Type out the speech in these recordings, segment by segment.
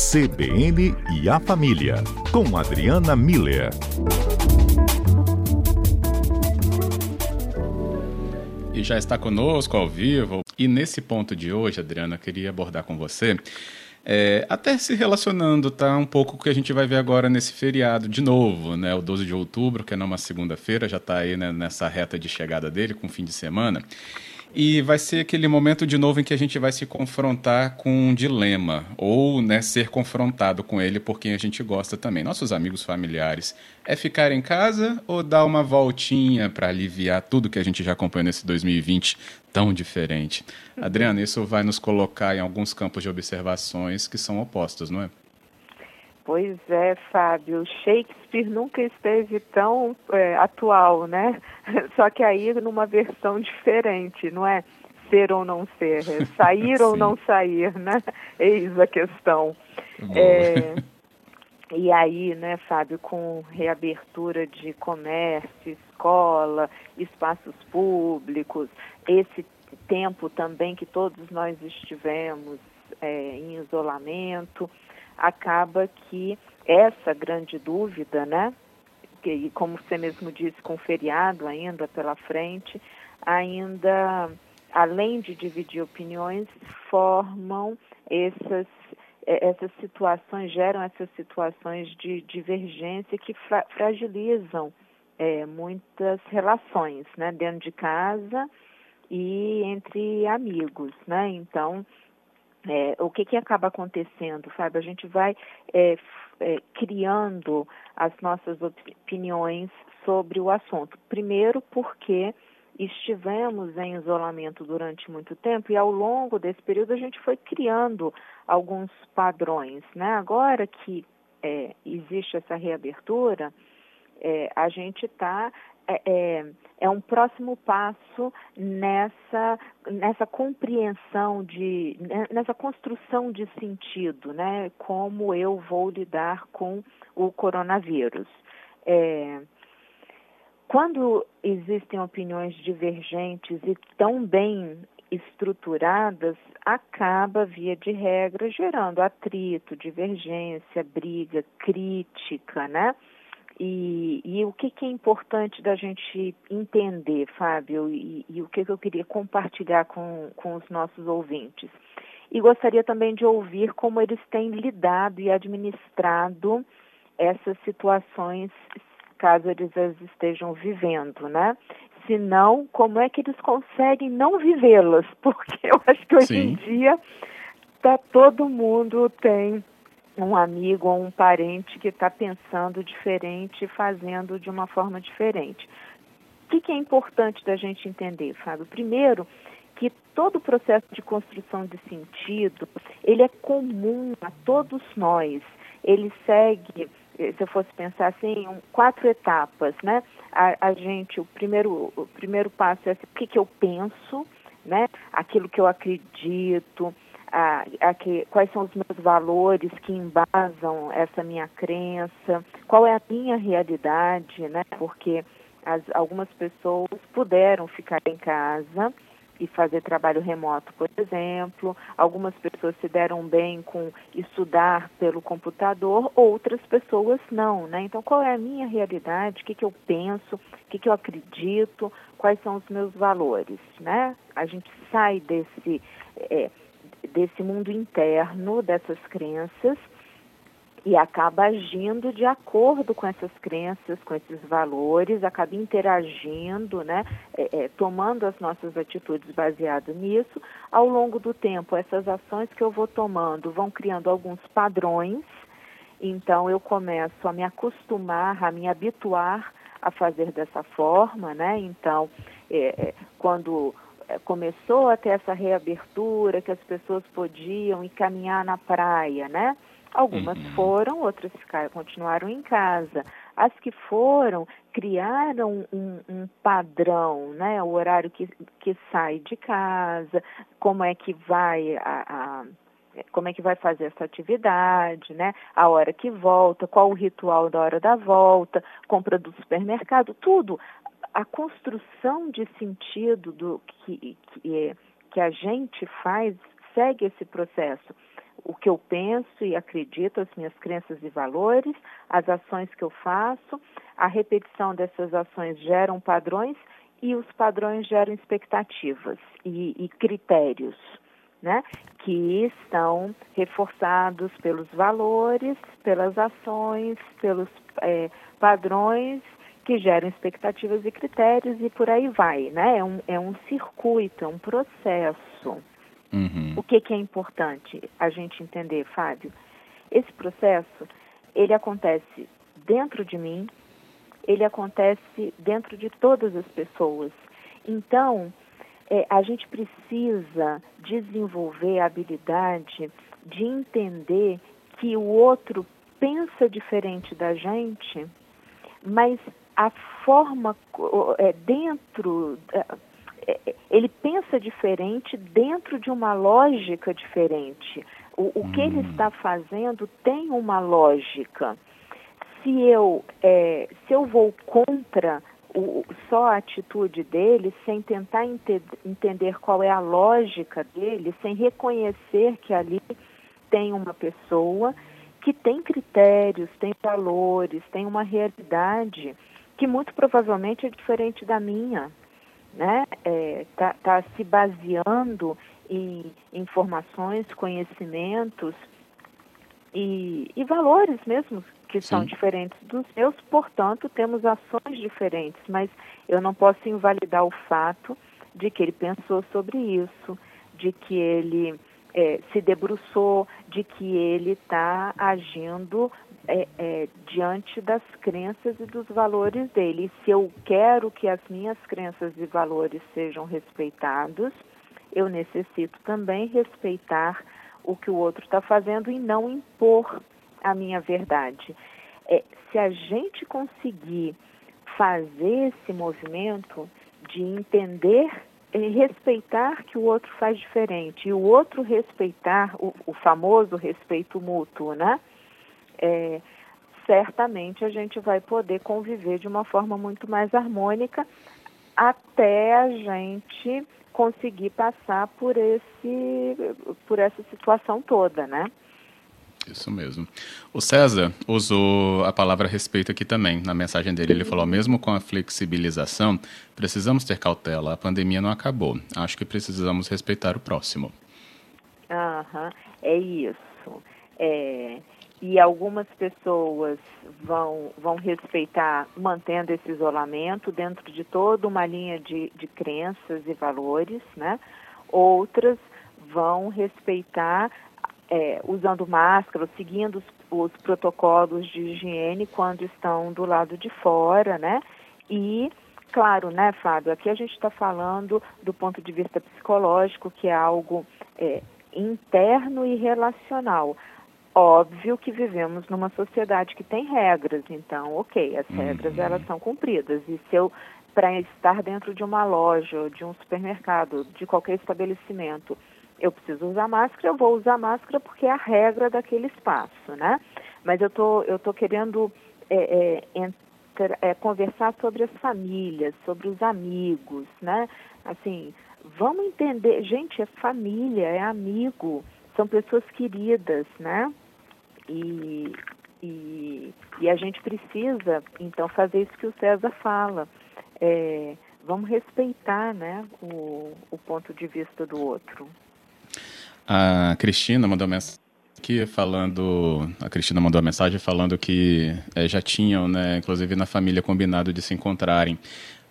CBN e a Família, com Adriana Miller. E já está conosco ao vivo. E nesse ponto de hoje, Adriana, queria abordar com você é, até se relacionando, tá? Um pouco o que a gente vai ver agora nesse feriado de novo, né? O 12 de outubro, que é numa segunda-feira, já está aí né, nessa reta de chegada dele, com fim de semana. E vai ser aquele momento de novo em que a gente vai se confrontar com um dilema, ou né, ser confrontado com ele por quem a gente gosta também. Nossos amigos familiares. É ficar em casa ou dar uma voltinha para aliviar tudo que a gente já acompanhou nesse 2020 tão diferente? Adriana, isso vai nos colocar em alguns campos de observações que são opostos, não é? Pois é, Fábio. Shakespeare nunca esteve tão é, atual, né? Só que aí numa versão diferente, não é? Ser ou não ser, é sair ou não sair, né? Eis a questão. É, e aí, né, Fábio, com reabertura de comércio, escola, espaços públicos, esse tempo também que todos nós estivemos é, em isolamento, acaba que essa grande dúvida, né, que como você mesmo disse, com feriado ainda pela frente, ainda, além de dividir opiniões, formam essas essas situações geram essas situações de divergência que fra fragilizam é, muitas relações, né, dentro de casa e entre amigos, né? Então é, o que, que acaba acontecendo, Fábio? A gente vai é, é, criando as nossas opiniões sobre o assunto. Primeiro, porque estivemos em isolamento durante muito tempo e ao longo desse período a gente foi criando alguns padrões. Né? Agora que é, existe essa reabertura, é, a gente está é, é, é, um próximo passo nessa, nessa compreensão de, né, nessa construção de sentido, né? Como eu vou lidar com o coronavírus. É, quando existem opiniões divergentes e tão bem estruturadas, acaba, via de regra, gerando atrito, divergência, briga, crítica, né? E, e o que, que, é importante da gente entender, Fábio, e, e o que, que, eu queria compartilhar com, com os nossos ouvintes. E gostaria também de ouvir como eles têm lidado e administrado essas situações, caso eles as estejam vivendo, né? Se não, como é que eles conseguem não vivê-las? Porque eu acho que hoje Sim. em dia tá, todo mundo tem um amigo ou um parente que está pensando diferente, fazendo de uma forma diferente. O que, que é importante da gente entender, Fábio? Primeiro, que todo o processo de construção de sentido, ele é comum a todos nós. Ele segue, se eu fosse pensar assim, um, quatro etapas, né? A, a, gente, o primeiro, o primeiro passo é assim, o que, que eu penso, né? Aquilo que eu acredito, a, a que, quais são os meus valores que embasam essa minha crença, qual é a minha realidade, né? Porque as, algumas pessoas puderam ficar em casa e fazer trabalho remoto, por exemplo. Algumas pessoas se deram bem com estudar pelo computador, outras pessoas não, né? Então, qual é a minha realidade? O que, que eu penso? O que, que eu acredito? Quais são os meus valores, né? A gente sai desse é, desse mundo interno, dessas crenças, e acaba agindo de acordo com essas crenças, com esses valores, acaba interagindo, né, é, é, tomando as nossas atitudes baseadas nisso. Ao longo do tempo, essas ações que eu vou tomando vão criando alguns padrões, então eu começo a me acostumar, a me habituar a fazer dessa forma, né? Então, é, é quando começou a ter essa reabertura, que as pessoas podiam ir caminhar na praia, né? Algumas uhum. foram, outras ficaram, continuaram em casa. As que foram, criaram um, um, padrão, né? O horário que, que sai de casa, como é que vai a, a como é que vai fazer essa atividade, né? A hora que volta, qual o ritual da hora da volta, compra do supermercado, tudo a construção de sentido do que, que, que a gente faz segue esse processo. o que eu penso e acredito, as minhas crenças e valores, as ações que eu faço, a repetição dessas ações geram padrões e os padrões geram expectativas e, e critérios, né? Que estão reforçados pelos valores, pelas ações, pelos é, padrões que geram expectativas e critérios e por aí vai, né? É um, é um circuito, é um processo. Uhum. O que, que é importante a gente entender, Fábio? Esse processo, ele acontece dentro de mim, ele acontece dentro de todas as pessoas. Então, é, a gente precisa desenvolver a habilidade de entender que o outro pensa diferente da gente, mas a forma é, dentro é, é, ele pensa diferente dentro de uma lógica diferente. O, o que ele hum. está fazendo tem uma lógica. Se eu é, se eu vou contra o, só a atitude dele, sem tentar ente entender qual é a lógica dele, sem reconhecer que ali tem uma pessoa que tem critérios, tem valores, tem uma realidade que muito provavelmente é diferente da minha, né? Está é, tá, tá se baseando em informações, conhecimentos e, e valores mesmo que Sim. são diferentes dos meus, portanto, temos ações diferentes, mas eu não posso invalidar o fato de que ele pensou sobre isso, de que ele é, se debruçou, de que ele está agindo é, é, diante das crenças e dos valores dele. E se eu quero que as minhas crenças e valores sejam respeitados, eu necessito também respeitar o que o outro está fazendo e não impor a minha verdade. É, se a gente conseguir fazer esse movimento de entender respeitar que o outro faz diferente e o outro respeitar o, o famoso respeito mútuo, né? É, certamente a gente vai poder conviver de uma forma muito mais harmônica até a gente conseguir passar por esse por essa situação toda, né? Isso mesmo. O César usou a palavra respeito aqui também. Na mensagem dele, ele falou: mesmo com a flexibilização, precisamos ter cautela. A pandemia não acabou. Acho que precisamos respeitar o próximo. Aham, é isso. É, e algumas pessoas vão, vão respeitar mantendo esse isolamento dentro de toda uma linha de, de crenças e valores, né? Outras vão respeitar é, usando máscara, seguindo os, os, protocolos de higiene quando estão do lado de fora, né? E, claro, né, Fábio, aqui a gente está falando do ponto de vista psicológico, que é algo é, interno e relacional. Óbvio que vivemos numa sociedade que tem regras, então, ok, as regras uhum. elas são cumpridas. E se eu, para estar dentro de uma loja, de um supermercado, de qualquer estabelecimento, eu preciso usar máscara, eu vou usar máscara porque é a regra daquele espaço, né? Mas eu tô, eu tô querendo é, é, é, conversar sobre as famílias, sobre os amigos, né? Assim, vamos entender, gente, é família, é amigo, são pessoas queridas, né? E, e, e a gente precisa, então, fazer isso que o César fala. É, vamos respeitar né, o, o ponto de vista do outro. A Cristina mandou mensagem aqui falando. A Cristina mandou a mensagem falando que é, já tinham, né, inclusive na família, combinado de se encontrarem.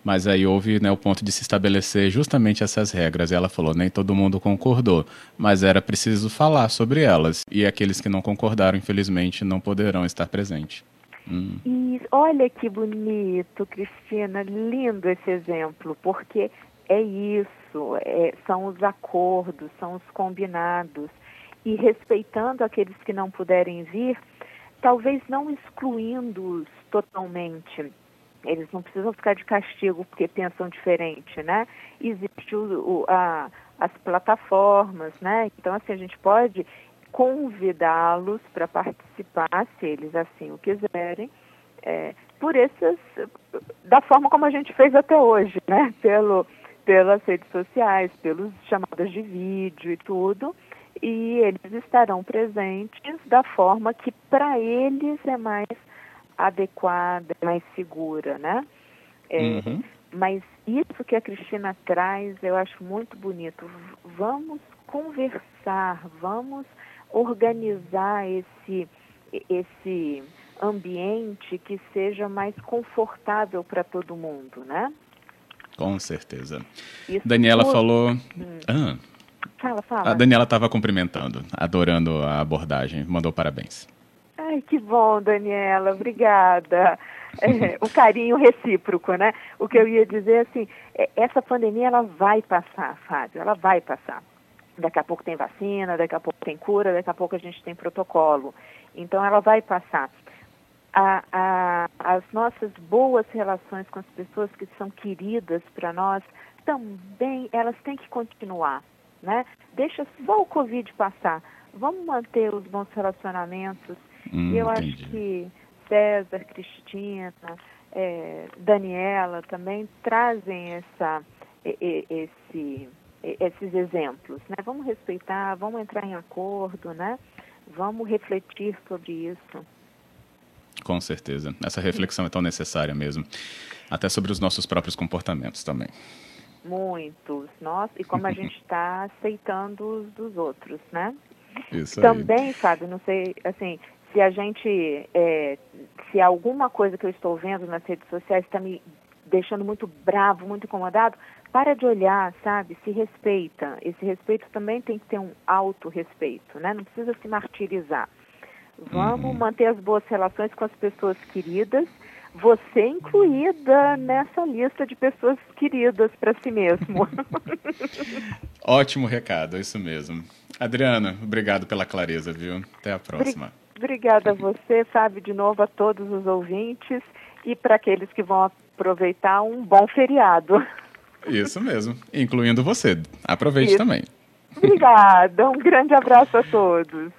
Mas aí houve né, o ponto de se estabelecer justamente essas regras. E ela falou: nem todo mundo concordou, mas era preciso falar sobre elas. E aqueles que não concordaram, infelizmente, não poderão estar presentes. Hum. E olha que bonito, Cristina, lindo esse exemplo, porque é isso, é, são os acordos, são os combinados. E respeitando aqueles que não puderem vir, talvez não excluindo-os totalmente. Eles não precisam ficar de castigo porque pensam diferente, né? Existe o, o, a, as plataformas, né? Então, assim, a gente pode convidá-los para participar, se eles assim o quiserem, é, por esses, da forma como a gente fez até hoje, né? Pelo, pelas redes sociais, pelos chamadas de vídeo e tudo. e eles estarão presentes da forma que para eles é mais adequada, mais segura, né? É, uhum. Mas isso que a Cristina traz, eu acho muito bonito. Vamos conversar, vamos organizar esse esse ambiente que seja mais confortável para todo mundo, né? Com certeza. Isso Daniela tudo... falou. Hum. Ah. Fala, fala. A Daniela estava cumprimentando, adorando a abordagem, mandou parabéns. Ai, que bom, Daniela, obrigada. É, o carinho recíproco, né? O que eu ia dizer assim, é, essa pandemia ela vai passar, Fábio, ela vai passar. Daqui a pouco tem vacina, daqui a pouco tem cura, daqui a pouco a gente tem protocolo. Então ela vai passar. A, a, as nossas boas relações com as pessoas que são queridas para nós também elas têm que continuar, né? Deixa só o Covid passar. Vamos manter os bons relacionamentos. Hum, e eu entendi. acho que César, Cristina, é, Daniela também trazem essa, esse, esses exemplos, né? Vamos respeitar, vamos entrar em acordo, né? Vamos refletir sobre isso. Com certeza. Essa reflexão é tão necessária mesmo. Até sobre os nossos próprios comportamentos também. Muitos. Nós, e como a gente está aceitando os dos outros, né? Isso Também, aí. Fábio, não sei, assim, se a gente, é, se alguma coisa que eu estou vendo nas redes sociais está me deixando muito bravo, muito incomodado, para de olhar, sabe? Se respeita. Esse respeito também tem que ter um autorrespeito, né? Não precisa se martirizar. Vamos uhum. manter as boas relações com as pessoas queridas, você incluída nessa lista de pessoas queridas para si mesmo. Ótimo recado, é isso mesmo. Adriana, obrigado pela clareza, viu? Até a próxima. Obrigada a você, Fábio, de novo a todos os ouvintes e para aqueles que vão aproveitar um bom feriado. Isso mesmo, incluindo você. Aproveite Isso. também. Obrigada, um grande abraço a todos.